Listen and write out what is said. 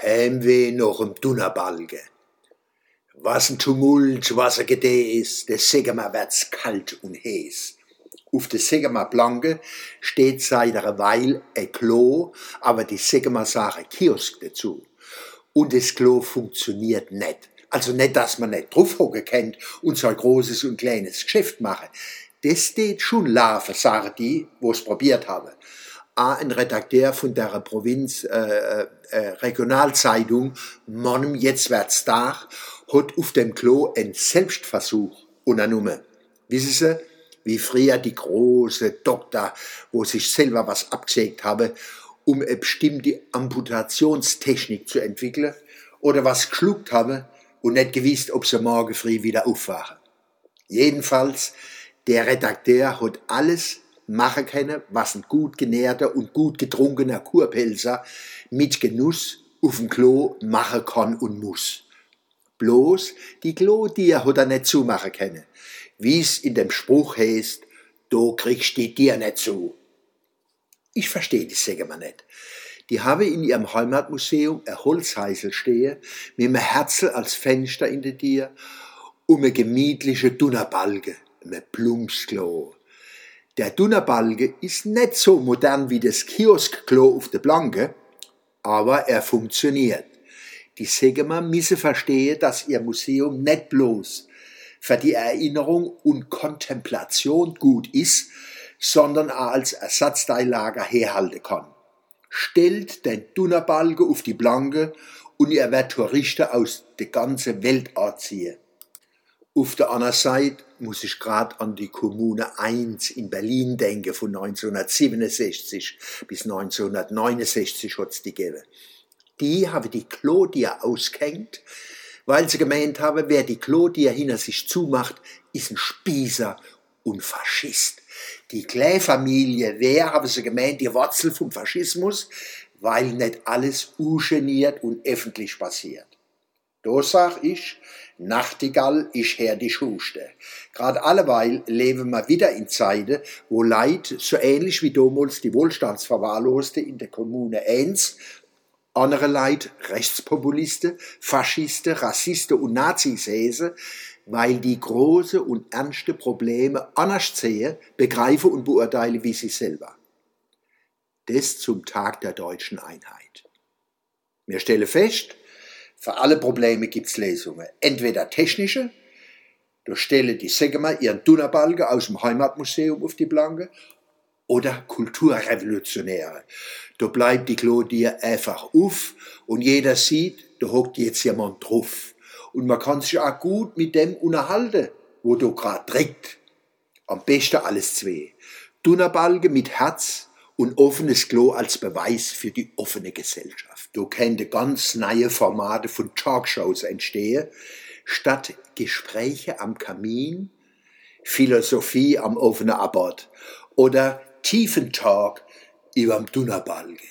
Heimweh noch im Dunnerbalge. Was ein Tumult, was ein Gedees, der Segemer wird's kalt und heiß. Auf der Segemer Blanke steht seit einer Weile ein Klo, aber die Segemer sagen Kiosk dazu. Und das Klo funktioniert nicht. Also nicht, dass man nicht draufhocken kennt und so ein großes und kleines Geschäft machen. Das steht schon laufen, sagen die, es probiert haben ein Redakteur von der Provinz äh, äh, äh Regionalzeitung Monem jetzt wird's da hat auf dem Klo einen Selbstversuch unternommen. Wissen Sie, wie früher die große Doktor, wo sich selber was abgesägt habe, um eine bestimmte Amputationstechnik zu entwickeln, oder was geschluckt habe und nicht gewusst, ob sie morgen früh wieder aufwachen. Jedenfalls, der Redakteur hat alles machen können, was ein gut genährter und gut getrunkener Kurpelzer mit Genuss auf dem Klo machen kann und muss. Bloß die Klodier hat er nicht zumachen können. Wie's in dem Spruch heißt, du kriegst die Tier nicht zu. Ich verstehe die Säge mal nicht. Die habe in ihrem Heimatmuseum ein Holzheisel stehe, mit einem Herzl als Fenster in der Tier, um eine gemütliche Dunnerbalge, ein Plumpsklo. Der Dunnerbalge ist nicht so modern wie das Kioskklo auf der Blanke, aber er funktioniert. Die Segemer müssen verstehen, dass ihr Museum nicht bloß für die Erinnerung und Kontemplation gut ist, sondern auch als Ersatzteillager herhalten kann. Stellt den Dunnerbalge auf die Blanke und ihr werdet Touristen aus der ganzen Welt anziehen. Auf der anderen Seite muss ich gerade an die Kommune 1 in Berlin denken, von 1967 bis 1969 hat es die gegeben. Die haben die Claudia ausgehängt, weil sie gemeint haben, wer die Claudia hinter sich zumacht, ist ein Spießer und Faschist. Die Kläfamilie, wer haben sie gemeint, die Wurzel vom Faschismus, weil nicht alles ungeniert und öffentlich passiert. Da sag ich, Nachtigall ich her die Schuste. Grad alleweil leben wir wieder in Zeiten, wo Leid, so ähnlich wie damals die Wohlstandsverwahrloste in der Kommune 1, andere Leid, Rechtspopulisten, Faschisten, Rassisten und Nazis säße, weil die große und ernste Probleme anders sehen, begreifen und beurteilen wie sie selber. Das zum Tag der deutschen Einheit. Wir stellen fest, für alle Probleme gibt's Lösungen. Entweder technische, da stellen die Sägemer ihren Dunnerbalge aus dem Heimatmuseum auf die Blanke, oder Kulturrevolutionäre. Da bleibt die Claudia einfach auf und jeder sieht, da hockt jetzt jemand drauf. Und man kann sich auch gut mit dem unterhalten, wo du grad trägt. Am besten alles zwei. Dunnerbalge mit Herz und offenes Klo als Beweis für die offene Gesellschaft. Du könnte ganz neue Formate von Talkshows entstehen, statt Gespräche am Kamin, Philosophie am offenen Abort oder tiefen Talk überm Dunnerbalge.